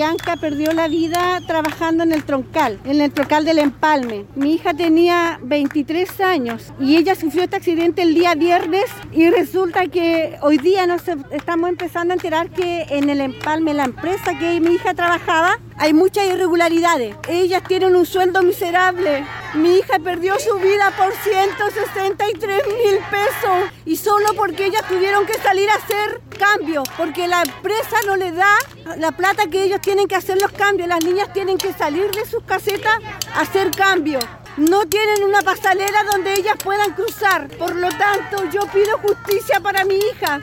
Bianca perdió la vida trabajando en el troncal, en el troncal del empalme. Mi hija tenía 23 años y ella sufrió este accidente el día viernes y resulta que hoy día nos estamos empezando a enterar que en el empalme, la empresa que mi hija trabajaba, hay muchas irregularidades. Ellas tienen un sueldo miserable. Mi hija perdió su vida por 163 mil pesos y solo porque ellas tuvieron que salir a hacer cambios, porque la empresa no le da la plata que ellos tienen que hacer los cambios. Las niñas tienen que salir de sus casetas a hacer cambios. No tienen una pasarela donde ellas puedan cruzar. Por lo tanto, yo pido justicia para mi hija.